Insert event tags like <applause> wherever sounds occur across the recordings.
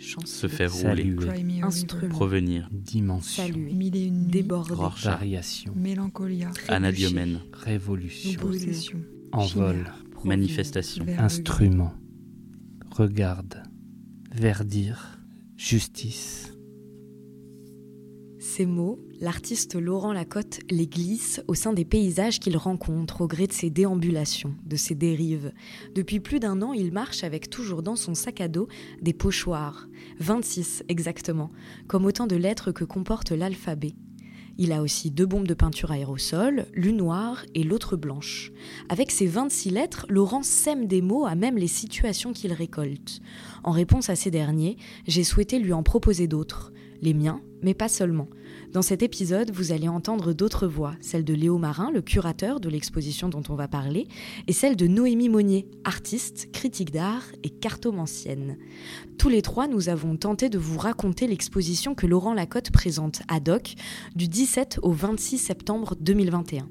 se faire rouler, Saluer. Instrument. provenir, Dimension. Saluer. Mille et une nuits, Déborder. Rorschach, Variation. Mélancolia, anadiomène, Révolution. possession, Envol. Manifestation, Instrument. Regarde. Verdir. Justice. Ces mots, l'artiste Laurent Lacotte les glisse au sein des paysages qu'il rencontre au gré de ses déambulations, de ses dérives. Depuis plus d'un an, il marche avec toujours dans son sac à dos des pochoirs, 26 exactement, comme autant de lettres que comporte l'alphabet. Il a aussi deux bombes de peinture aérosol, l'une noire et l'autre blanche. Avec ces 26 lettres, Laurent sème des mots à même les situations qu'il récolte. En réponse à ces derniers, j'ai souhaité lui en proposer d'autres, les miens, mais pas seulement. Dans cet épisode, vous allez entendre d'autres voix, celle de Léo Marin, le curateur de l'exposition dont on va parler, et celle de Noémie Monnier, artiste, critique d'art et cartomancienne. Tous les trois, nous avons tenté de vous raconter l'exposition que Laurent Lacotte présente à Doc du 17 au 26 septembre 2021.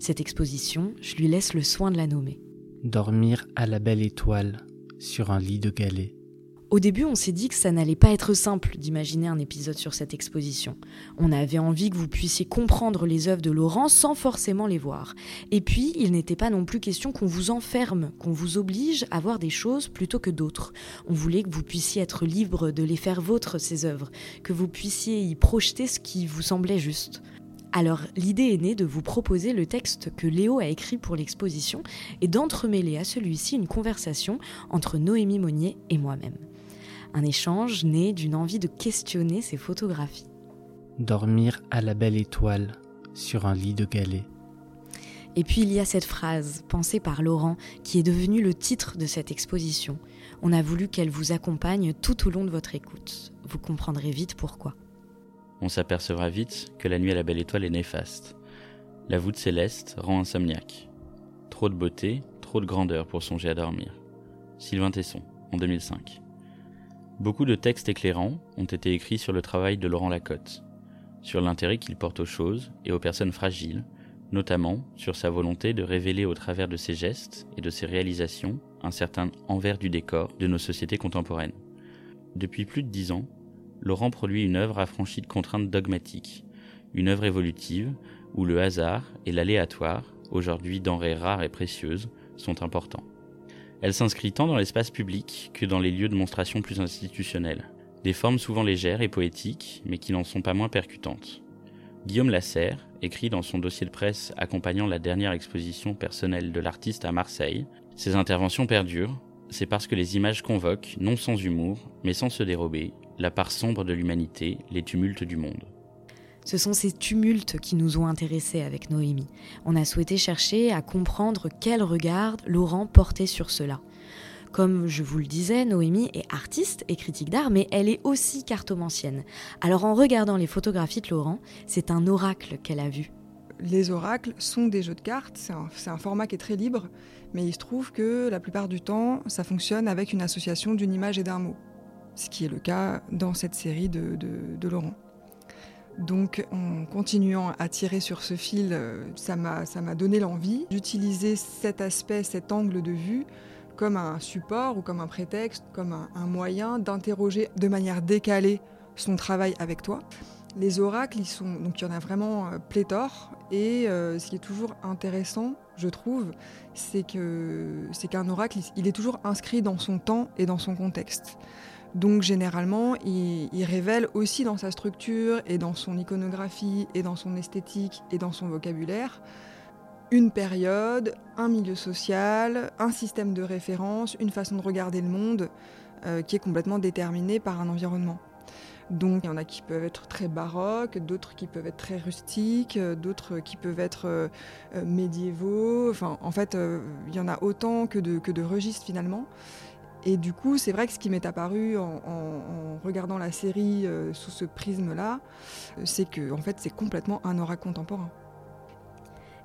Cette exposition, je lui laisse le soin de la nommer. Dormir à la belle étoile. Sur un lit de galets. Au début, on s'est dit que ça n'allait pas être simple d'imaginer un épisode sur cette exposition. On avait envie que vous puissiez comprendre les œuvres de Laurent sans forcément les voir. Et puis, il n'était pas non plus question qu'on vous enferme, qu'on vous oblige à voir des choses plutôt que d'autres. On voulait que vous puissiez être libre de les faire vôtres, ces œuvres, que vous puissiez y projeter ce qui vous semblait juste. Alors, l'idée est née de vous proposer le texte que Léo a écrit pour l'exposition et d'entremêler à celui-ci une conversation entre Noémie Monnier et moi-même. Un échange né d'une envie de questionner ces photographies. Dormir à la belle étoile. Sur un lit de galets. Et puis il y a cette phrase, pensée par Laurent, qui est devenue le titre de cette exposition. On a voulu qu'elle vous accompagne tout au long de votre écoute. Vous comprendrez vite pourquoi. On s'apercevra vite que la nuit à la belle étoile est néfaste. La voûte céleste rend insomniaque. Trop de beauté, trop de grandeur pour songer à dormir. Sylvain Tesson, en 2005. Beaucoup de textes éclairants ont été écrits sur le travail de Laurent Lacotte, sur l'intérêt qu'il porte aux choses et aux personnes fragiles, notamment sur sa volonté de révéler au travers de ses gestes et de ses réalisations un certain envers du décor de nos sociétés contemporaines. Depuis plus de dix ans, Laurent produit une œuvre affranchie de contraintes dogmatiques, une œuvre évolutive où le hasard et l'aléatoire, aujourd'hui denrées rares et précieuses, sont importants. Elle s'inscrit tant dans l'espace public que dans les lieux de monstration plus institutionnels, des formes souvent légères et poétiques, mais qui n'en sont pas moins percutantes. Guillaume Lasserre écrit dans son dossier de presse accompagnant la dernière exposition personnelle de l'artiste à Marseille Ces interventions perdurent, c'est parce que les images convoquent, non sans humour, mais sans se dérober, la part sombre de l'humanité, les tumultes du monde. Ce sont ces tumultes qui nous ont intéressés avec Noémie. On a souhaité chercher à comprendre quel regard Laurent portait sur cela. Comme je vous le disais, Noémie est artiste et critique d'art, mais elle est aussi cartomancienne. Alors en regardant les photographies de Laurent, c'est un oracle qu'elle a vu. Les oracles sont des jeux de cartes, c'est un, format qui est très libre, mais il se trouve que la plupart du temps, ça fonctionne avec une association d'une image et d'un mot, ce qui est le cas dans cette série de Laurent. Donc en continuant à tirer sur ce fil, euh, ça m'a donné l'envie d'utiliser cet aspect, cet angle de vue comme un support ou comme un prétexte, comme un, moyen d'interroger de manière décalée son travail avec toi. Les oracles, sont, il y en a vraiment euh, pléthore. Et euh, ce qui est toujours intéressant, je trouve, c'est que c'est qu'un oracle, il est toujours inscrit dans son temps et dans son contexte. Donc généralement, il, révèle aussi dans sa structure et dans son iconographie et dans son esthétique et dans son vocabulaire une période, un milieu social, un système de référence, une façon de regarder le monde euh, qui est complètement déterminé par un environnement. Donc il y en a qui peuvent être très baroques, d'autres qui peuvent être très rustiques, euh, d'autres qui peuvent être euh, médiévaux. Enfin, en fait, il y en a autant que de registres finalement. Et du coup, c'est vrai que ce qui m'est apparu en, en- en regardant la série euh, sous ce prisme-là, euh, c'est que en fait, c'est complètement un aura contemporain.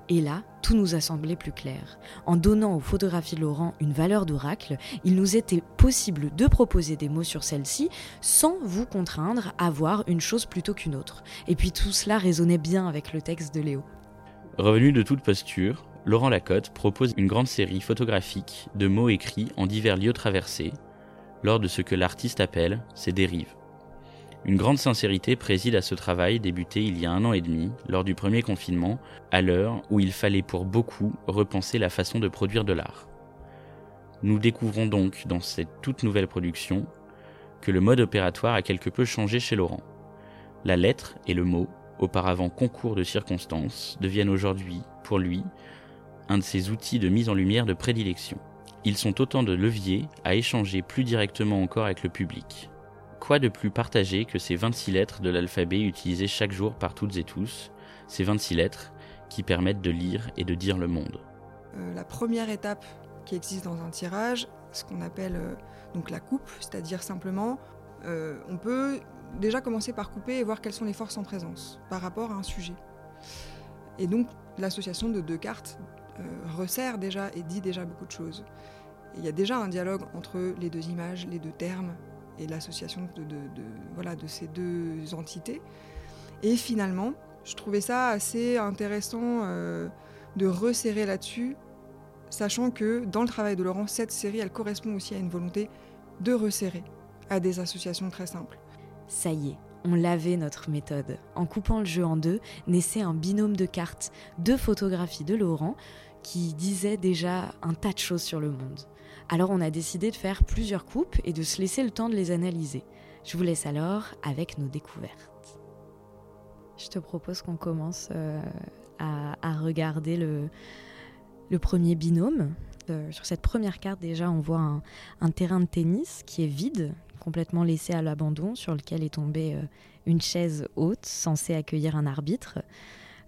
Et là, tout nous a semblé plus clair. En donnant aux photographies de Laurent une valeur d'oracle, il nous était possible de proposer des mots sur celles-ci sans vous contraindre à voir une chose plutôt qu'une autre. Et puis tout cela résonnait bien avec le texte de Léo. Revenu de toute posture, Laurent Lacotte propose une grande série photographique de mots écrits en divers lieux traversés, lors de ce que l'artiste appelle ses dérives. Une grande sincérité préside à ce travail débuté il y a un an et demi, lors du premier confinement, à l'heure où il fallait pour beaucoup repenser la façon de produire de l'art. Nous découvrons donc dans cette toute nouvelle production que le mode opératoire a quelque peu changé chez Laurent. La lettre et le mot, auparavant concours de circonstances, deviennent aujourd'hui, pour lui, un de ses outils de mise en lumière de prédilection. Ils sont autant de leviers à échanger plus directement encore avec le public. Quoi de plus partagé que ces 26 lettres de l'alphabet utilisées chaque jour par toutes et tous, ces 26 lettres qui permettent de lire et de dire le monde euh, La première étape qui existe dans un tirage, ce qu'on appelle euh, donc la coupe, c'est-à-dire simplement, euh, on peut déjà commencer par couper et voir quelles sont les forces en présence par rapport à un sujet. Et donc l'association de deux cartes resserre déjà et dit déjà beaucoup de choses. il y a déjà un dialogue entre les deux images, les deux termes et l'association de, voilà, de ces deux entités. Et finalement, je trouvais ça assez intéressant euh, de resserrer là-dessus, sachant que dans le travail de Laurent, cette série, elle correspond aussi à une volonté de resserrer à des associations très simples. Ça y est, on lavait notre méthode. En coupant le jeu en deux, naissait un binôme de cartes, deux photographies de Laurent, qui disaient déjà un tas de choses sur le monde. Alors on a décidé de faire plusieurs coupes et de se laisser le temps de les analyser. Je vous laisse alors avec nos découvertes. Je te propose qu'on commence euh, à, regarder le, premier binôme. Euh, sur cette première carte déjà on voit un terrain de tennis qui est vide, complètement laissé à l'abandon, sur lequel est tombée euh, une chaise haute censée accueillir un arbitre.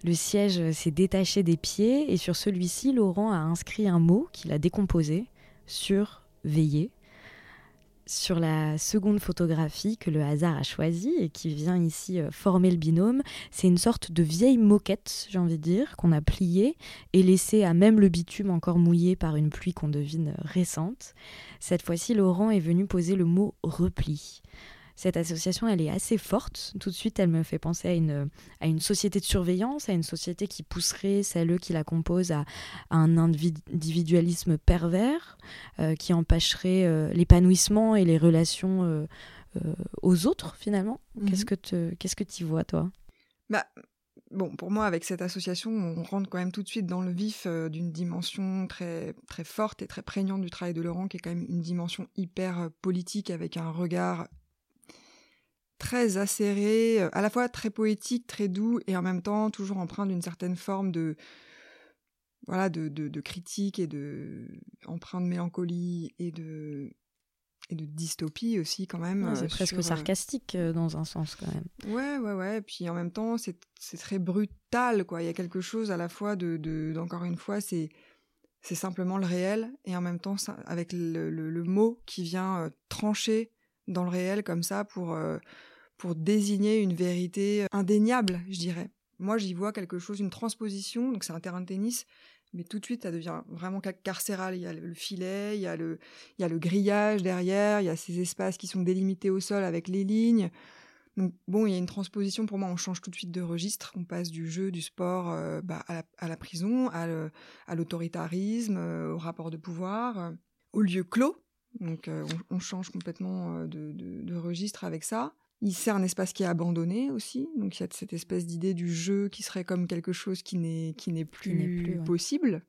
Le siège s'est détaché des pieds et sur celui-ci, Laurent a inscrit un mot qu'il a décomposé, sur veiller. Sur la seconde photographie que le hasard a choisie et qui vient ici euh, former le binôme, c'est une sorte de vieille moquette, j'ai envie de dire, qu'on a pliée et laissée à même le bitume encore mouillé par une pluie qu'on devine récente. Cette fois-ci, Laurent est venu poser le mot repli cette association, elle est assez forte. Tout de suite, elle me fait penser à une, à une société de surveillance, à une société qui pousserait celles qui la composent à, un individualisme pervers, euh, qui empêcherait euh, l'épanouissement et les relations euh, aux autres, finalement. Mhm. Qu'est-ce que qu'est-ce que tu vois, toi? Bah, Bon, pour moi, avec cette association, on rentre quand même tout de suite dans le vif d'une dimension très, très forte et très prégnante du travail de Laurent, qui est quand même une dimension hyper politique, avec un regard très acéré, euh, à la fois très poétique, très doux, et en même temps toujours empreint d'une certaine forme de voilà de, de, critique et de empreint de mélancolie et de et de dystopie aussi quand même. c'est euh, presque euh, sarcastique dans un sens quand même. Ouais, ouais, ouais. Puis en même temps, c'est très brutal, quoi. Il y a quelque chose à la fois de, de encore une fois, c'est c'est simplement le réel et en même temps avec le, le, mot qui vient trancher dans le réel comme ça pour pour désigner une vérité indéniable, je dirais. Moi, j'y vois quelque chose, une transposition, donc c'est un terrain de tennis, mais tout de suite, ça devient vraiment carcéral. Il y a le filet, il y a le, il y a le grillage derrière, il y a ces espaces qui sont délimités au sol avec les lignes. Donc bon, il y a une transposition pour moi, on change tout de suite de registre, on passe du jeu, du sport euh, bah, à, la, prison, à l'autoritarisme, euh, au rapport de pouvoir, euh, au lieu clos. Donc on, change complètement de, de, registre avec ça. Il sert un espace qui est abandonné aussi, donc il y a cette espèce d'idée du jeu qui serait comme quelque chose qui n'est qui n'est plus, possible.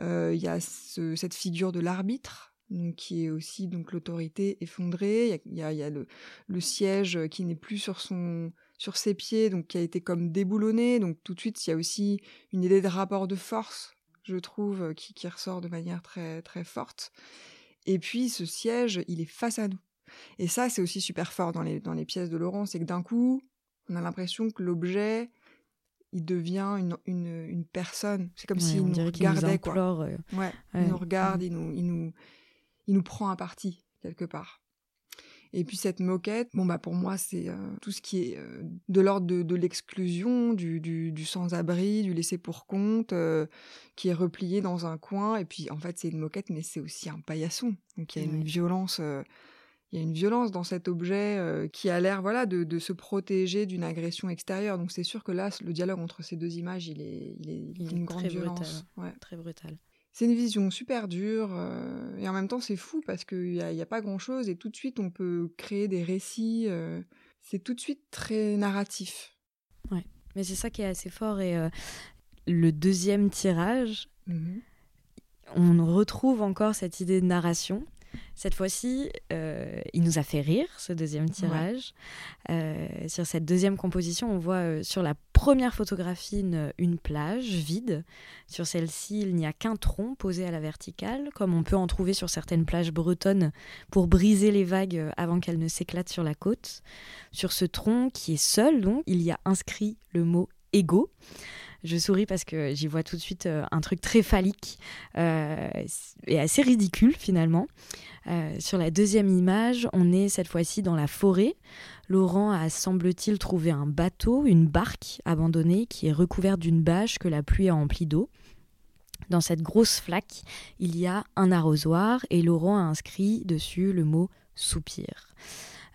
Euh, il y a cette figure de l'arbitre, qui est aussi donc l'autorité effondrée. Il y a, y a, le, le, siège qui n'est plus sur son sur ses pieds, donc qui a été comme déboulonné. Donc tout de suite, il y a aussi une idée de rapport de force, je trouve, qui, qui ressort de manière très très forte. Et puis ce siège, il est face à nous. Et ça, c'est aussi super fort dans les, dans les pièces de Laurent, c'est que d'un coup, on a l'impression que l'objet, il devient une, une, une personne. C'est comme s'il nous regardait, quoi. Euh, ouais, il nous regarde, il, nous, il, nous, il nous prend un parti, quelque part. Et puis cette moquette, bon bah pour moi c'est euh, tout ce qui est euh, de l'ordre de, de l'exclusion, du, du, du sans-abri, du laissé pour compte, qui est replié dans un coin. Et puis en fait c'est une moquette, mais c'est aussi un paillasson. Donc il y a une violence il y a une violence dans cet objet euh, qui a l'air voilà de, se protéger d'une agression extérieure. Donc c'est sûr que là, le dialogue entre ces deux images, il est, il est, une grande violence. Brutal. Très brutal. C'est une vision super dure euh, et en même temps c'est fou parce qu'il n'y a, y a, pas grand chose et tout de suite on peut créer des récits. Euh, c'est tout de suite très narratif. Ouais, mais c'est ça qui est assez fort et euh, le deuxième tirage, mmh on retrouve encore cette idée de narration cette fois-ci, euh, il nous a fait rire, ce deuxième tirage. Euh, sur cette deuxième composition, on voit euh, sur la première photographie une, plage vide. Sur celle-ci, il n'y a qu'un tronc posé à la verticale, comme on peut en trouver sur certaines plages bretonnes pour briser les vagues avant qu'elles ne s'éclatent sur la côte. Sur ce tronc, qui est seul, donc, il y a inscrit le mot ego. Je souris parce que j'y vois tout de suite euh, un truc très phallique euh, et assez ridicule finalement. Euh, sur la deuxième image, on est cette fois-ci dans la forêt. Laurent a, semble-t-il, trouvé un bateau, une barque abandonnée qui est recouverte d'une bâche que la pluie a emplie d'eau. Dans cette grosse flaque, il y a un arrosoir et Laurent a inscrit dessus le mot soupir.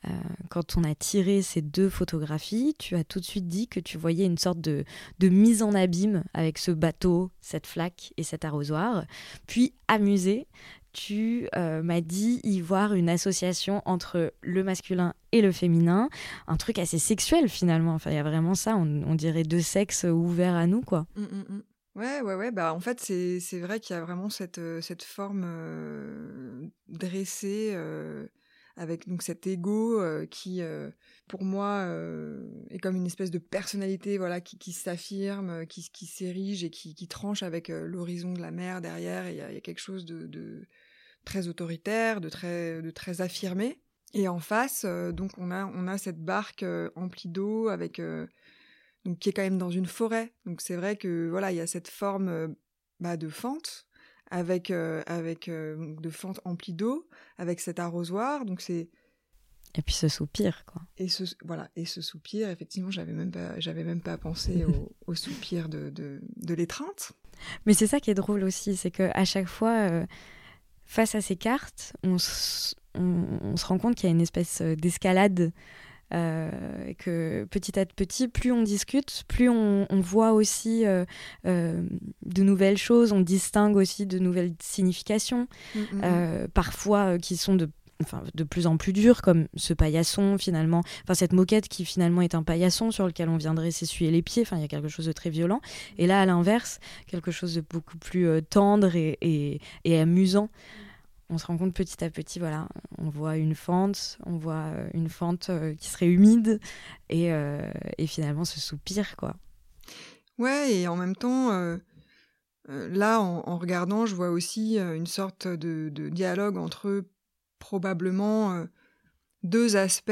Euh, quand on a tiré ces deux photographies, tu as tout de suite dit que tu voyais une sorte de, mise en abîme avec ce bateau, cette flaque et cet arrosoir. Puis, amusé, tu euh, m'as dit y voir une association entre le masculin et le féminin, un truc assez sexuel finalement. Enfin, il y a vraiment ça, on, dirait deux sexes ouverts à nous, quoi. Mmh, mmh, mmh. Ouais, ouais, ouais. Bah, en fait, c'est vrai qu'il y a vraiment cette, euh, cette forme dressée avec donc cet ego euh, qui, euh, pour moi, euh, est comme une espèce de personnalité, voilà, qui, s'affirme, qui, s'érige et qui, tranche avec l'horizon de la mer derrière. Il y, a quelque chose de, très autoritaire, de très, affirmé. Et en face, donc on a, cette barque emplie d'eau avec qui est quand même dans une forêt. Donc c'est vrai que voilà, il y a cette forme bah, de fente avec, euh, avec euh, de fentes emplies d'eau, avec cet arrosoir. Donc c'est et puis ce soupir, quoi. Et ce, voilà, et ce soupir, effectivement, j'avais même pas, j'avais même pas pensé <laughs> au, soupir de, de, de l'étreinte. Mais c'est ça qui est drôle aussi, c'est que à chaque fois, euh, face à ces cartes, on, on, se rend compte qu'il y a une espèce d'escalade euh, que petit à petit, plus on discute, plus on, voit aussi euh, euh, de nouvelles choses, on distingue aussi de nouvelles significations, mm, mm, mm. parfois qui sont de Enfin, de plus en plus dures, comme ce paillasson finalement, enfin cette moquette qui finalement est un paillasson sur lequel on viendrait s'essuyer les pieds, enfin il y a quelque chose de très violent, et là à l'inverse, quelque chose de beaucoup plus tendre et, et amusant on se rend compte petit à petit, voilà, on voit une fente, on voit euh, une fente euh, qui serait humide et, euh, et, finalement ce soupir, quoi. Ouais, et en même temps, là, en, regardant, je vois aussi une sorte de, dialogue entre probablement deux aspects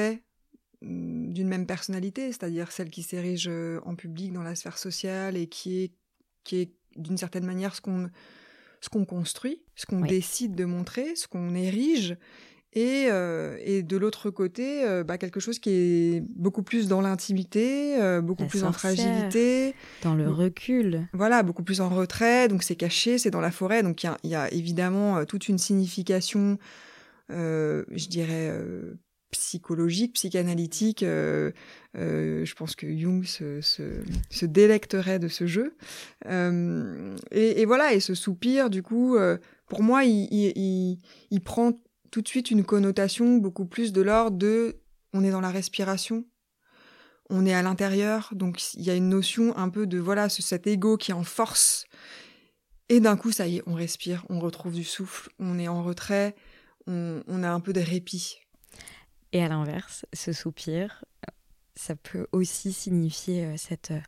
mm, d'une même personnalité, c'est-à-dire celle qui s'érige en public dans la sphère sociale et qui est, qui est d'une certaine manière ce qu'on ce qu'on construit, ce qu'on décide de montrer, ce qu'on érige, et, euh, et, de l'autre côté, euh, bah, quelque chose qui est beaucoup plus dans l'intimité, euh, beaucoup plus en fragilité. Dans le recul. Voilà, beaucoup plus en retrait, donc c'est caché, c'est dans la forêt, donc il y, y a, évidemment toute une signification, je dirais, psychologique, psychanalytique. Euh, euh, je pense que Jung se, délecterait de ce jeu. Euh, et, voilà, et ce soupir, du coup, pour moi, il, prend tout de suite une connotation beaucoup plus de l'ordre de on est dans la respiration, on est à l'intérieur, donc il y a une notion un peu de voilà cet ego qui est en force. Et d'un coup, ça y est, on respire, on retrouve du souffle, on est en retrait, on, on a un peu de répit. Et à l'inverse, ce soupir, ça peut aussi signifier euh, cette... Euh,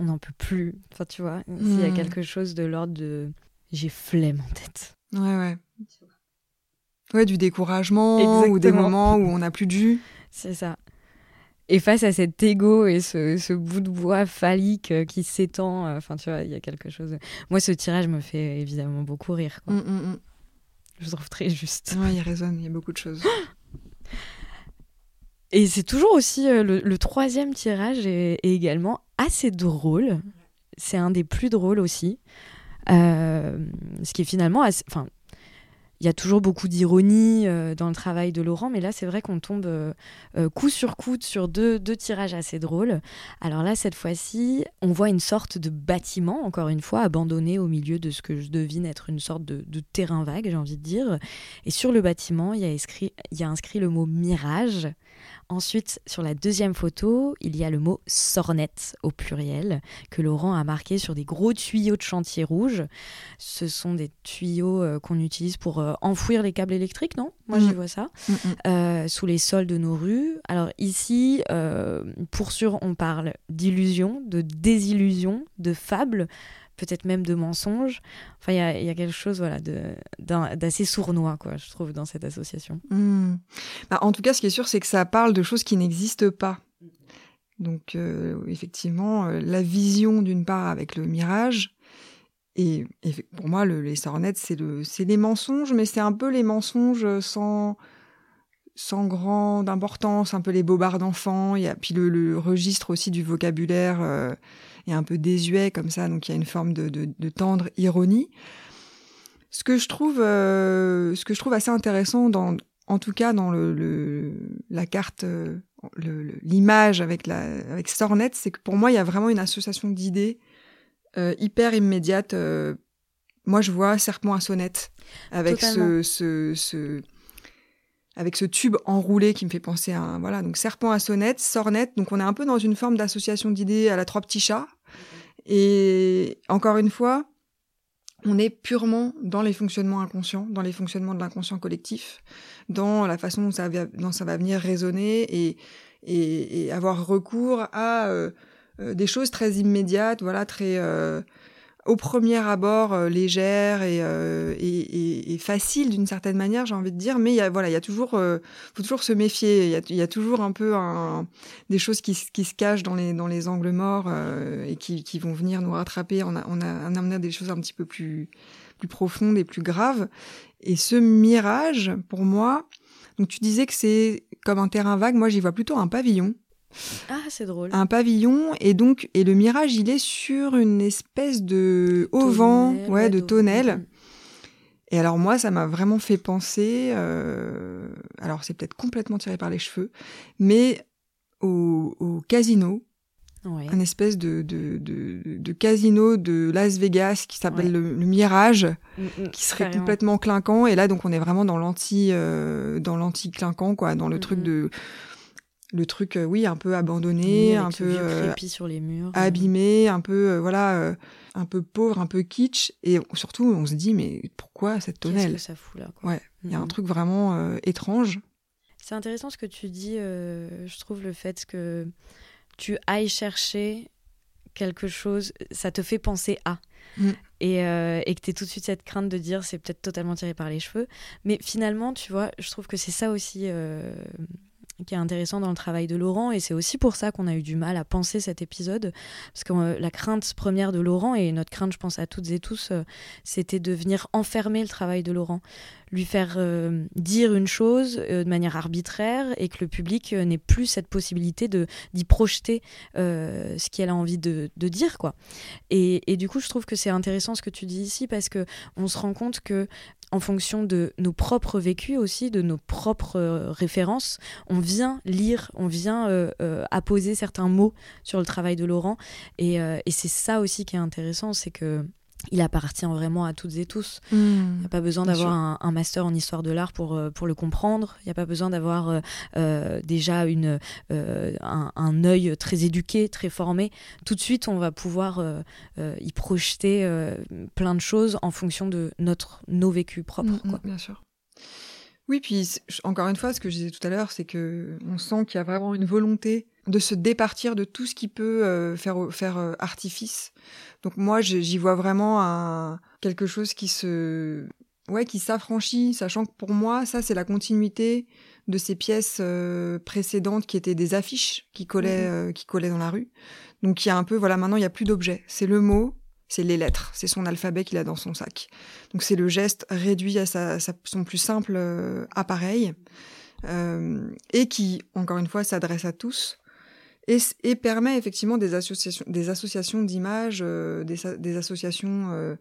on n'en peut plus. Enfin, tu vois, s'il y a hmm. quelque chose de l'ordre de... J'ai flemme en tête. Ouais, ouais. Ouais, du découragement ou des moments où on n'a plus de jus. C'est ça. Et face à cet ego et ce, bout de bois phallique euh, qui s'étend, enfin, tu vois, il y a quelque chose. Moi, ce tirage me fait évidemment beaucoup rire. Quoi. Hum, hum, hum. Je trouve très juste. Ouais, il résonne, il y a beaucoup de choses. <gasps> Et c'est toujours aussi euh, le, troisième tirage est, également assez drôle. C'est un des plus drôles aussi. Euh, ce qui est finalement assez, enfin, il y a toujours beaucoup d'ironie euh, dans le travail de Laurent, mais là, c'est vrai qu'on tombe euh, euh, coup sur coup sur deux, deux, tirages assez drôles. Alors là, cette fois-ci, on voit une sorte de bâtiment, encore une fois, abandonné au milieu de ce que je devine être une sorte de, terrain vague, j'ai envie de dire. Et sur le bâtiment, il y a inscrit le mot mirage. Ensuite, sur la deuxième photo, il y a le mot sornette au pluriel que Laurent a marqué sur des gros tuyaux de chantier rouge. Ce sont des tuyaux euh, qu'on utilise pour euh, enfouir les câbles électriques, non? Moi, j'y Mm. vois ça. Mm, mm. Euh, sous les sols de nos rues. Alors ici, pour sûr, on parle d'illusion, de désillusion, de fable, peut-être même de mensonge. Enfin, il y a, quelque chose voilà, d'assez sournois, quoi, je trouve, dans cette association. Hmm. Bah, en tout cas, ce qui est sûr, c'est que ça parle de choses qui n'existent pas. Donc, euh, effectivement, euh, la vision d'une part avec le mirage. Et, pour moi, le, les sornettes, c'est le, les mensonges, mais c'est un peu les mensonges sans, sans grande importance, un peu les bobards d'enfants. Puis le, le registre aussi du vocabulaire euh, est un peu désuet comme ça, donc il y a une forme de, de, de tendre ironie. Ce que je trouve, euh, ce que je trouve assez intéressant dans, en tout cas dans le, le la carte, euh, l'image avec la avec Sornet, c'est que pour moi il y a vraiment une association d'idées euh, hyper immédiate. euh, moi je vois serpent à sonnette avec Totalement. ce, ce, ce avec ce tube enroulé qui me fait penser à un, voilà donc serpent à sonnette, sornette. Donc on est un peu dans une forme d'association d'idées à la trois petits chats. Et encore une fois, on est purement dans les fonctionnements inconscients, dans les fonctionnements de l'inconscient collectif, dans la façon dont ça va, venir résonner et avoir recours à euh, euh, des choses très immédiates, voilà, très euh, au premier abord euh, légères et, euh, et, et, et faciles d'une certaine manière, j'ai envie de dire. Mais il voilà, il y a toujours, euh, faut toujours se méfier. Il y a, y a toujours un peu un, des choses qui, se- qui se cachent dans les, dans les angles morts euh, et qui, qui vont venir nous rattraper. On a, on a, a des choses un petit peu plus, plus profondes et plus graves. Et ce mirage, pour moi, donc tu disais que c'est comme un terrain vague. Moi, j'y vois plutôt un pavillon Ah, c'est drôle. un pavillon et donc et le mirage il est sur une espèce de auvent Tonnelle, ouais de tonnelle et alors moi ça m'a vraiment fait penser euh, alors c'est peut-être complètement tiré par les cheveux mais au, au casino Ouais. un espèce de, de, de, de casino de Las Vegas qui s'appelle Ouais. le, le Mirage Mm, mm, qui serait carrément. complètement clinquant et là donc on est vraiment dans l'anti euh, dans l'anti clinquant quoi dans le Mm, truc de le truc euh, oui un peu abandonné Oui, un avec ce peu euh, sur les murs. abîmé, un peu euh, voilà, euh, un peu pauvre, un peu kitsch, et surtout on se dit mais pourquoi cette Qu'est-ce tonnelle? que ça fout là quoi? Ouais, il y a un Mm. truc vraiment euh, étrange. C'est intéressant ce que tu dis, euh, je trouve le fait que tu ailles chercher quelque chose, ça te fait penser à. Mm. Et, euh, et que tu tout de suite cette crainte de dire c'est peut-être totalement tiré par les cheveux. Mais finalement, tu vois, je trouve que c'est ça aussi euh, qui est intéressant dans le travail de Laurent. Et c'est aussi pour ça qu'on a eu du mal à penser cet épisode. Parce que euh, la crainte première de Laurent, et notre crainte, je pense à toutes et tous, euh, c'était de venir enfermer le travail de Laurent. Lui faire euh, dire une chose euh, de manière arbitraire et que le public euh, n'ait plus cette possibilité d'y projeter ce qu'elle a envie de, de dire quoi. Et, et du coup, je trouve que c'est intéressant ce que tu dis ici parce que on se rend compte que en fonction de nos propres vécus aussi, de nos propres références, on vient lire, on vient apposer certains mots sur le travail de Laurent. Et, et c'est ça aussi qui est intéressant, c'est que il appartient vraiment à toutes et tous. Il n'y a pas besoin d'avoir un, un master en histoire de l'art pour, euh, pour le comprendre. Il n'y a pas besoin d'avoir euh, euh, déjà une, euh, un, un œil très éduqué, très formé. Tout de suite, on va pouvoir euh, y projeter plein de choses en fonction de notre, nos vécus propres. Mm, mm, quoi. bien sûr. Oui, puis encore une fois, ce que je disais tout à l'heure, c'est que on sent qu'il y a vraiment une volonté de se départir de tout ce qui peut euh, faire faire euh, artifice. Donc moi, j'y vois vraiment un, quelque chose qui se ouais qui s'affranchit, sachant que pour moi, ça c'est la continuité de ces pièces euh, précédentes qui étaient des affiches qui collaient Mhm. euh, qui collaient dans la rue. Donc il y a un peu voilà maintenant il y a plus d'objets, c'est le mot, c'est les lettres, c'est son alphabet qu'il a dans son sac. Donc c'est le geste réduit à son plus simple euh, appareil euh, et qui, encore une fois, s'adresse à tous et, permet effectivement des associations, des associations d'images, euh, des, des associations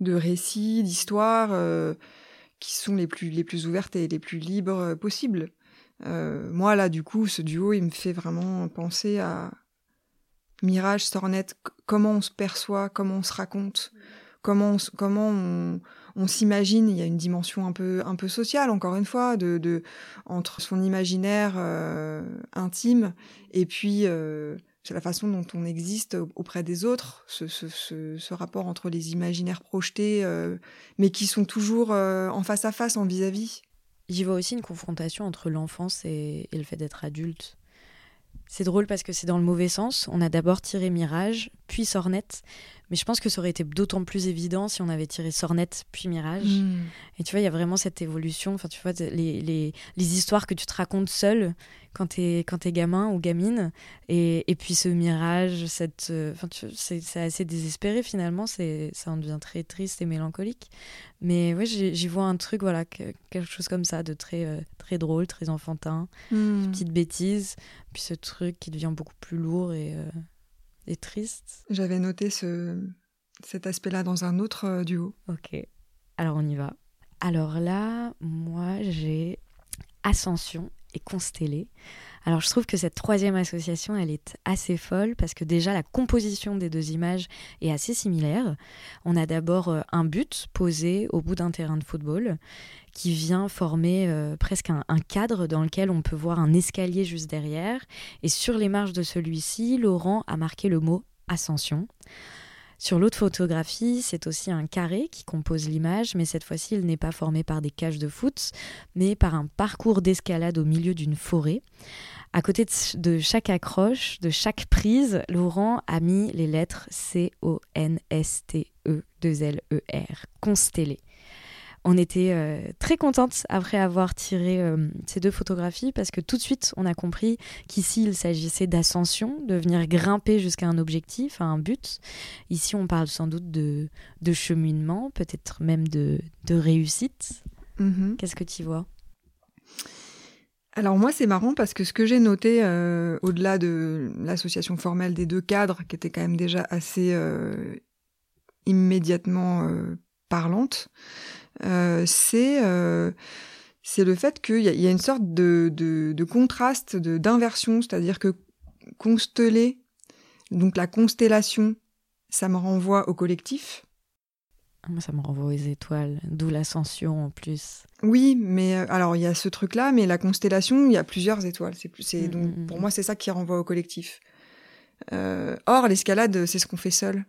de récits, d'histoires qui sont les plus, les plus ouvertes et les plus libres possibles. moi, là, du coup, ce duo, il me fait vraiment penser à Mirage, Sornet, comment on se perçoit, comment on se raconte, comment comment on, on s'imagine, il y a une dimension un peu, un peu sociale, encore une fois, de, entre son imaginaire euh, intime et puis euh, la façon dont on existe auprès des autres, ce, ce, ce, rapport entre les imaginaires projetés, euh, mais qui sont toujours en face à face, en vis-à-vis. J'y vois aussi une confrontation entre l'enfance et le fait d'être adulte. C'est drôle parce que c'est dans le mauvais sens. On a d'abord tiré Mirage, puis Sornette. Mais je pense que ça aurait été d'autant plus évident si on avait tiré Sornette puis Mirage. Hmm. Et tu vois, il y a vraiment cette évolution. Enfin, tu vois, les, les, les histoires que tu te racontes seul quand t'es quand es gamin ou gamine. Et, et puis ce Mirage, cette, euh, c'est assez désespéré finalement. C'est ça en devient très triste et mélancolique. Mais ouais, j'y vois un truc, voilà, quelque chose comme ça, de très euh, très drôle, très enfantin, mmh. petite bêtise. Puis ce truc qui devient beaucoup plus lourd et euh, et triste. J'avais noté ce, cet aspect-là dans un autre euh, duo. Ok, alors on y va. Alors là, moi j'ai Ascension et Constellé. Alors je trouve que cette troisième association, elle est assez folle parce que déjà la composition des deux images est assez similaire. On a d'abord euh, un but posé au bout d'un terrain de football qui vient former euh, presque un, cadre dans lequel on peut voir un escalier juste derrière. Et sur les marges de celui-ci, Laurent a marqué le mot ascension. Sur l'autre photographie, c'est aussi un carré qui compose l'image, mais cette fois-ci, il n'est pas formé par des cages de foot, mais par un parcours d'escalade au milieu d'une forêt. À côté de chaque accroche, de chaque prise, Laurent a mis les lettres C-O-N-S-T-E, 2 L-E-R, constellées. On était euh, très contente après avoir tiré euh, ces deux photographies parce que tout de suite on a compris qu'ici il s'agissait d'ascension, de venir grimper jusqu'à un objectif, à un but. Ici on parle sans doute de, cheminement, peut-être même de, réussite. Mm-hmm. Qu'est-ce que tu vois? Alors moi c'est marrant parce que ce que j'ai noté euh, au-delà de l'association formelle des deux cadres qui était quand même déjà assez immédiatement parlante, c'est euh, c'est le fait qu'il y, y, a une sorte de, de, de contraste, d'inversion, c'est-à-dire que consteller, donc la constellation, ça me renvoie au collectif. Ah, ça me renvoie aux étoiles, d'où l'ascension en plus. Oui, mais euh, alors il y a ce truc-là, mais la constellation, il y a plusieurs étoiles. C'est mm, donc mm, pour mm. moi c'est ça qui renvoie au collectif. Euh, or l'escalade, c'est ce qu'on fait seul.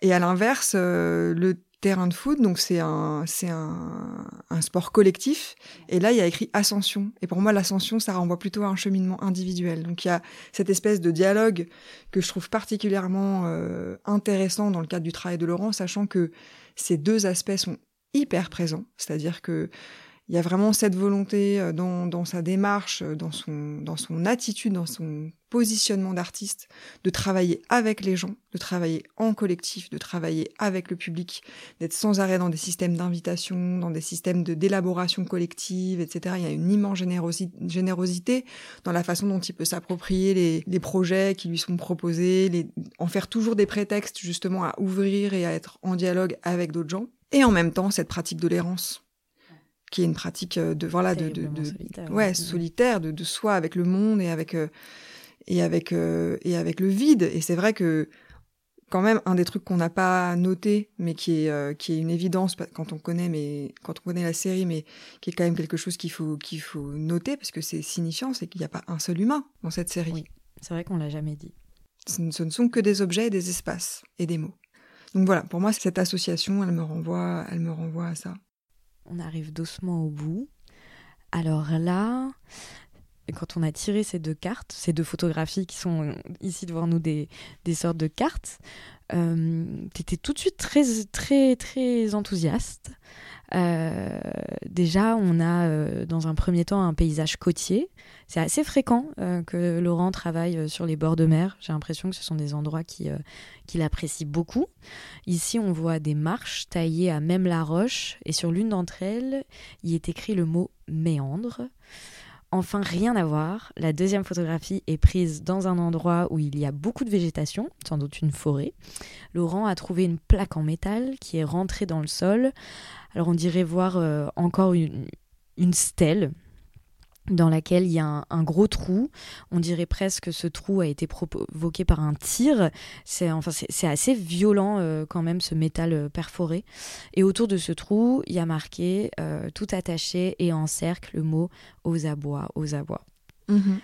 Et à l'inverse, euh, le terrain de foot, donc c'est un, c'est un, sport collectif. Et là, il y a écrit ascension. Et pour moi, l'ascension, ça renvoie plutôt à un cheminement individuel. Donc il y a cette espèce de dialogue que je trouve particulièrement euh, intéressant dans le cadre du travail de Laurent, sachant que ces deux aspects sont hyper présents. C'est-à-dire que il y a vraiment cette volonté euh, dans, dans, sa démarche, euh, dans son, dans son attitude, dans son positionnement d'artiste, de travailler avec les gens, de travailler en collectif, de travailler avec le public, d'être sans arrêt dans des systèmes d'invitation, dans des systèmes de d'élaboration collective, etc. Il y a une immense générosité dans la façon dont il peut s'approprier les, les, projets qui lui sont proposés, les, en faire toujours des prétextes justement à ouvrir et à être en dialogue avec d'autres gens. Et en même temps, cette pratique de l'errance qui est une pratique euh, de voilà de, de, solitaire, ouais, solitaire de, de, soi avec le monde et avec euh, et avec euh, et avec le vide. Et c'est vrai que quand même un des trucs qu'on n'a pas noté mais qui est qui est une évidence quand on connaît mais quand on connaît la série mais qui est quand même quelque chose qu'il faut qu'il faut noter parce que c'est signifiant c'est qu'il n'y a pas un seul humain dans cette série. Oui, c'est vrai qu'on l'a jamais dit. Ce ne, sont que des objets et des espaces et des mots. Donc voilà pour moi cette association elle me renvoie elle me renvoie à ça on arrive doucement au bout. Alors là, quand on a tiré ces deux cartes, ces deux photographies qui sont ici devant nous des, sortes de cartes, euh, tu étais tout de suite très, très, très enthousiaste. Euh, déjà, on a euh, dans un premier temps un paysage côtier. C'est assez fréquent euh, que Laurent travaille sur les bords de mer. J'ai l'impression que ce sont des endroits qu'il apprécie beaucoup. Ici, on voit des marches taillées à même la roche et sur l'une d'entre elles, il est écrit le mot méandre. Enfin, rien à voir. La deuxième photographie est prise dans un endroit où il y a beaucoup de végétation, sans doute une forêt. Laurent a trouvé une plaque en métal qui est rentrée dans le sol. Alors on dirait voir euh, encore une, une stèle, dans laquelle il y a un, un, gros trou. On dirait presque que ce trou a été provoqué par un tir. C'est enfin, c'est assez violent euh, quand même ce métal euh, perforé. Et autour de ce trou, il y a marqué euh, tout attaché et en cercle le mot aux abois, aux abois. Mhm.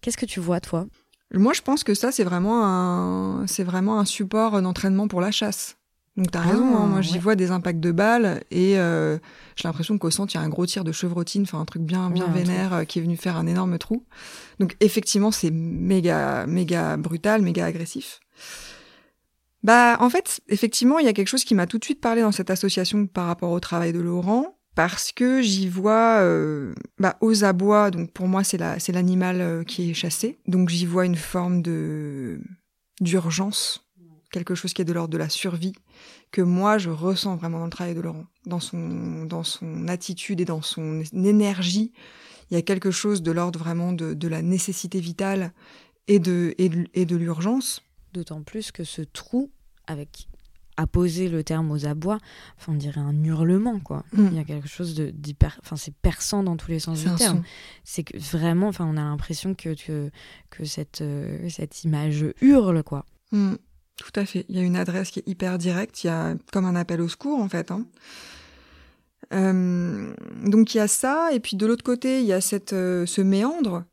Qu'est-ce que tu vois toi? Moi, je pense que ça, c'est vraiment un, c'est vraiment un support d'entraînement pour la chasse. Donc t'as raison, hein. moi j'y ouais. vois des impacts de balles et euh, j'ai l'impression qu'au centre il y a un gros tir de chevrotine, enfin un truc bien bien Ouais, vénère euh, qui est venu faire un énorme trou. Donc effectivement c'est méga méga brutal, méga agressif. Bah en fait effectivement il y a quelque chose qui m'a tout de suite parlé dans cette association par rapport au travail de Laurent parce que j'y vois euh, bah, aux abois donc pour moi c'est la c'est l'animal euh, qui est chassé donc j'y vois une forme de d'urgence quelque chose qui est de l'ordre de la survie que moi je ressens vraiment dans le travail de Laurent, dans son dans son attitude et dans son énergie. Il y a quelque chose de l'ordre vraiment de, de la nécessité vitale et de et de, et de l'urgence. D'autant plus que ce trou, avec à poser le terme aux abois, enfin on dirait un hurlement quoi. Mm. Il y a quelque chose d'hyper, enfin c'est perçant dans tous les sens du terme. C'est que vraiment, enfin on a l'impression que que, que cette euh, cette image hurle quoi. Mm. Tout à fait. Il y a une adresse qui est hyper directe. Il y a comme un appel au secours en fait. Hein. Euh, donc il y a ça, et puis de l'autre côté il y a cette, euh, ce méandre,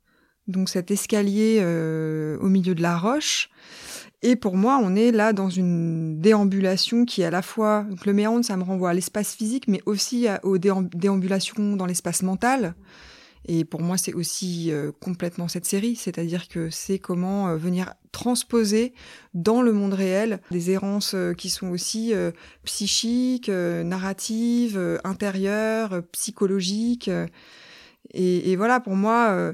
donc cet escalier euh, au milieu de la roche. Et pour moi, on est là dans une déambulation qui est à la fois donc le méandre, ça me renvoie à l'espace physique, mais aussi aux déam- déambulations dans l'espace mental. Et pour moi, c'est aussi euh, complètement cette série, c'est-à-dire que c'est comment euh, venir transposer dans le monde réel des errances euh, qui sont aussi euh, psychiques, euh, narratives, intérieures, psychologiques. et, et voilà, pour moi,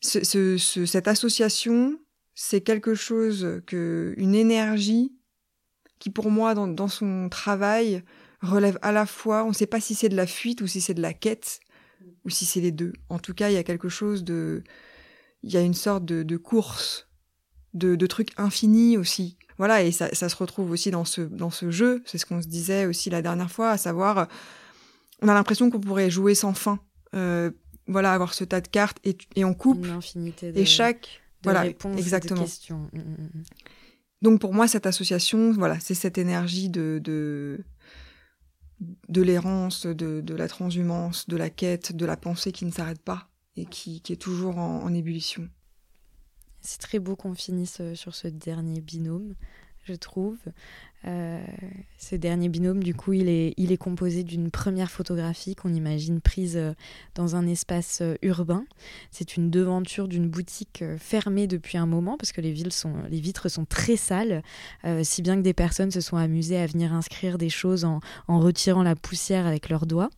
ce- ce- ce- cette association, c'est quelque chose que une énergie qui, pour moi, dans, dans son travail, relève à la fois, on ne sait pas si c'est de la fuite ou si c'est de la quête ou si c'est les deux. En tout cas, il y a quelque chose de, il y a une sorte de, de course, de, de truc infini aussi. Voilà, et ça, ça se retrouve aussi dans ce, dans ce jeu. C'est ce qu'on se disait aussi la dernière fois, à savoir, on a l'impression qu'on pourrait jouer sans fin. Euh, voilà, avoir ce tas de cartes et, et on coupe. Une infinité de, Et chaque, de voilà, réponses, exactement. de questions. Mm, mm, mm. Donc pour moi, cette association, voilà, c'est cette énergie de, de, de l'errance, de, la transhumance, de la quête, de la pensée qui ne s'arrête pas et qui, qui est toujours en, en ébullition. C'est très beau qu'on finisse euh, sur ce dernier binôme, je trouve. Euh, ce dernier binôme, du coup, il est, composé d'une première photographie qu'on imagine prise euh, dans un espace euh, urbain. C'est une devanture d'une boutique fermée depuis un moment parce que les, villes sont, les vitres sont très sales, si bien que des personnes se sont amusées à venir inscrire des choses en retirant la poussière avec leurs doigts.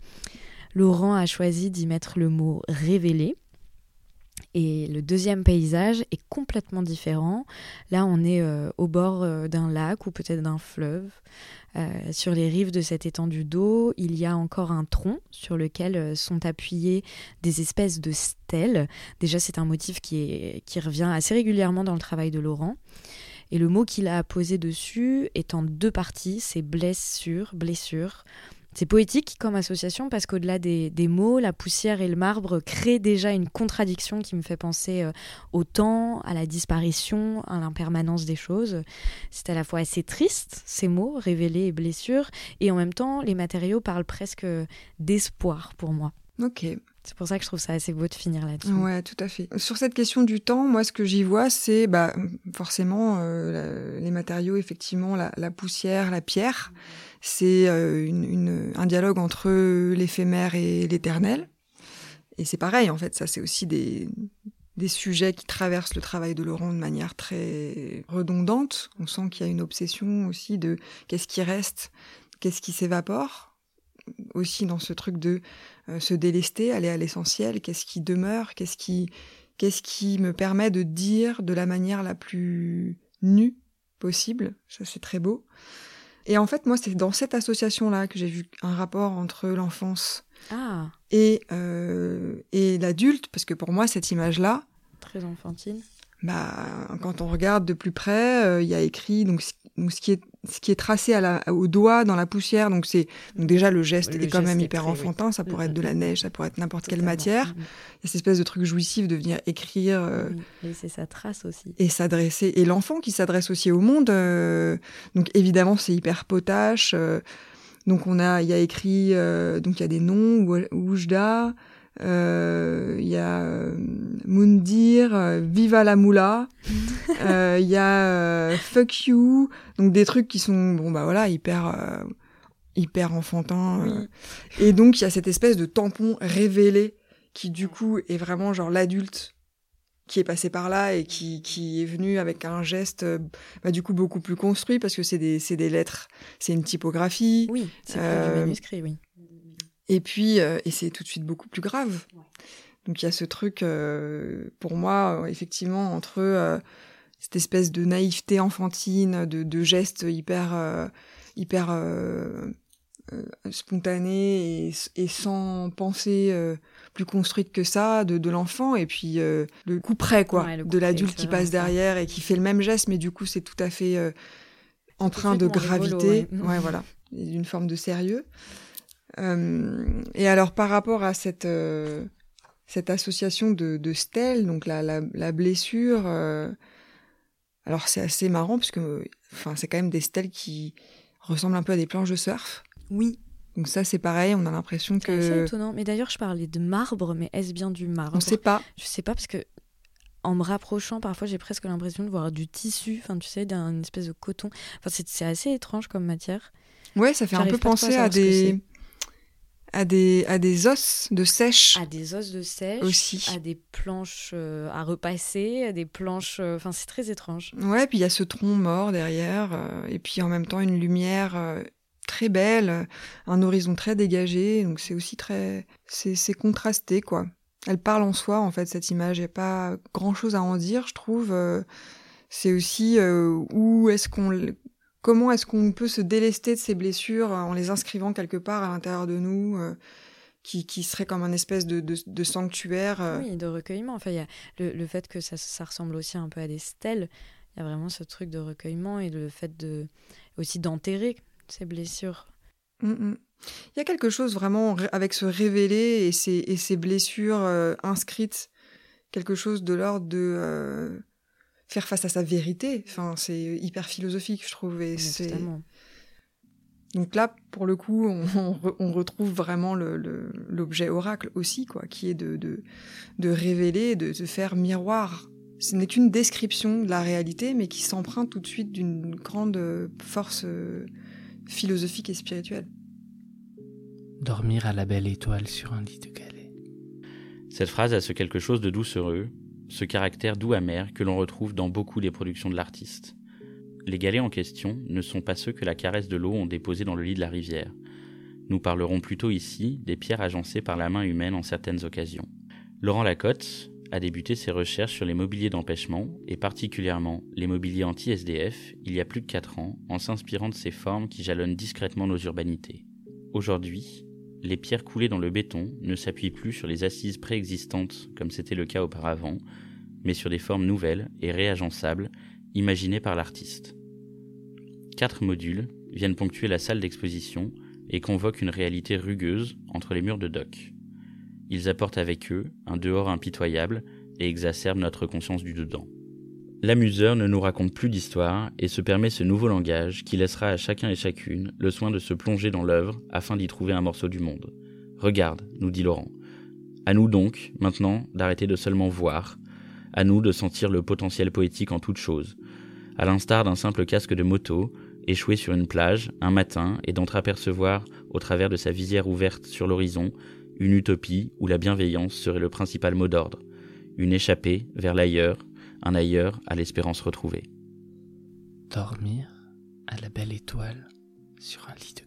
Laurent a choisi d'y mettre le mot révélé. Et le deuxième paysage est complètement différent. Là, on est euh, au bord euh, d'un lac ou peut-être d'un fleuve. Euh, sur les rives de cette étendue d'eau, il y a encore un tronc sur lequel sont appuyées des espèces de stèles. Déjà, c'est un motif qui, qui revient assez régulièrement dans le travail de Laurent. Et le mot qu'il a posé dessus est en deux parties, c'est blessure, blessure. C'est poétique comme association parce qu'au-delà des, des, mots, la poussière et le marbre créent déjà une contradiction qui me fait penser euh, au temps, à la disparition, à l'impermanence des choses. C'est à la fois assez triste, ces mots, révélés et blessures, et en même temps, les matériaux parlent presque d'espoir pour moi. Ok. C'est pour ça que je trouve ça assez beau de finir là-dessus. Ouais, tout à fait. Sur cette question du temps, moi, ce que j'y vois, c'est bah, forcément euh, la, les matériaux, effectivement, la, la, poussière, la pierre. C'est euh, un dialogue entre l'éphémère et l'éternel. Et c'est pareil, en fait, ça, c'est aussi des, des sujets qui traversent le travail de Laurent de manière très redondante. On sent qu'il y a une obsession aussi de qu'est-ce qui reste, qu'est-ce qui s'évapore aussi dans ce truc de euh, se délester, aller à l'essentiel, qu'est-ce qui demeure, qu'est-ce qui, qu'est-ce qui me permet de dire de la manière la plus nue possible. Ça, c'est très beau. Et en fait, moi, c'est dans cette association-là que j'ai vu un rapport entre l'enfance ah. et, euh, et l'adulte, parce que pour moi, cette image-là, Très enfantine. Bah, quand on regarde de plus près, euh, il y a écrit donc, ce- donc ce qui est ce qui est tracé à la, au doigt dans la poussière. Donc c'est donc déjà le geste Le est quand geste même hyper oui. enfantin. Ça pourrait Mm, être de mm, la mm. neige, ça pourrait être n'importe quelle matière. Il y a cette espèce de truc jouissif de venir écrire. euh, Oui, laisser sa trace aussi. et s'adresser et l'enfant qui s'adresse aussi au monde euh, donc évidemment c'est hyper potache euh, donc on a il y a écrit donc il y a des noms Ou- Oujda il y a euh, Mundir euh, Viva la Moula <laughs> euh, il y a euh, Fuck You donc des trucs qui sont bon bah voilà hyper euh, hyper enfantins euh. Oui. et donc il y a cette espèce de tampon révélé qui du coup est vraiment genre l'adulte qui est passé par là et qui, qui est venu avec un geste euh, bah, du coup beaucoup plus construit parce que c'est des, des lettres, c'est une typographie. Oui, c'est Euh, du manuscrit, oui. Et puis, euh, et c'est tout de suite beaucoup plus grave. Donc il y a ce truc, euh, pour moi, euh, effectivement, entre euh, cette espèce de naïveté enfantine, de, de gestes hyper, euh, hyper euh, spontanés et, et sans pensée euh, plus construite que ça de, de l'enfant, et puis euh, le coup près, quoi, Ouais, coup de l'adulte qui passe derrière et qui fait le même geste, mais du coup c'est tout à fait euh, en tout de rigolo, ouais. ouais, voilà, d'une forme de sérieux. Euh, et alors par rapport à cette euh, cette association de, de stèles, donc la, la, la blessure, euh, alors c'est assez marrant parce que enfin c'est quand même des stèles qui ressemblent un peu à des planches de surf. Oui, Donc ça c'est pareil, on a l'impression c'est que étonnant. Mais d'ailleurs, je parlais de marbre, mais est-ce bien du marbre? On sait pas. Je sais pas parce que en me rapprochant, parfois j'ai presque l'impression de voir du tissu, enfin tu sais, d'une espèce de coton. Enfin c'est c'est assez étrange comme matière. Ouais, ça fait un peu à penser à des à des à des os de sèche À des os de sèche, aussi. à des planches euh, à repasser, à des planches. euh, Enfin c'est très étrange. Ouais, puis il y a ce tronc mort derrière, euh, et puis en même temps une lumière très belle, un horizon très dégagé, donc c'est aussi très, c'est c'est contrasté quoi. Elle parle en soi en fait cette image, il n'y a pas grand chose à en dire, je trouve. c'est aussi où est-ce qu'on, comment est-ce qu'on peut se délester de ces blessures euh, en les inscrivant quelque part à l'intérieur de nous, euh, qui, qui serait comme un espèce de, de, de sanctuaire. euh, Oui, de recueillement. Enfin, il y a le, le fait que ça, ça ressemble aussi un peu à des stèles. Il y a vraiment ce truc de recueillement et le fait de aussi d'enterrer ces blessures. Mm, mm. Il y a quelque chose vraiment avec ce révélé et ces, et ces blessures euh, inscrites, quelque chose de l'ordre de euh, faire face à sa vérité. Enfin, c'est hyper philosophique, je trouve. Et. Donc là, pour le coup, on, on re- on retrouve vraiment le- le- l'objet oracle aussi, quoi, qui est de, de, de révéler, de, de faire miroir. Ce n'est qu'une description de la réalité, mais qui s'emprunte tout de suite d'une grande force euh, philosophique et spirituelle. Dormir à la belle étoile sur un lit de galets. Cette phrase a ce quelque chose de doucereux, ce caractère doux amer que l'on retrouve dans beaucoup des productions de l'artiste. Les galets en question ne sont pas ceux que la caresse de l'eau ont déposés dans le lit de la rivière. Nous parlerons plutôt ici des pierres agencées par la main humaine en certaines occasions. Laurent Lacotte a débuté ses recherches sur les mobiliers d'empêchement, et particulièrement les mobiliers anti-SDF, il y a plus de 4 ans, en s'inspirant de ces formes qui jalonnent discrètement nos urbanités. Aujourd'hui, les pierres coulées dans le béton ne s'appuient plus sur les assises préexistantes comme c'était le cas auparavant, mais sur des formes nouvelles et réagençables imaginées par l'artiste. Quatre modules viennent ponctuer la salle d'exposition et convoquent une réalité rugueuse entre les murs de dock. Ils apportent avec eux un dehors impitoyable et exacerbent notre conscience du dedans. L'amuseur ne nous raconte plus d'histoire et se permet ce nouveau langage qui laissera à chacun et chacune le soin de se plonger dans l'œuvre afin d'y trouver un morceau du monde. Regarde, nous dit Laurent. À nous donc, maintenant, d'arrêter de seulement voir, à nous de sentir le potentiel poétique en toute chose, à l'instar d'un simple casque de moto, échoué sur une plage, un matin, et d'entreapercevoir, au travers de sa visière ouverte sur l'horizon, une utopie où la bienveillance serait le principal mot d'ordre, une échappée vers l'ailleurs, un ailleurs à l'espérance retrouvée. Dormir à la belle étoile sur un lit de.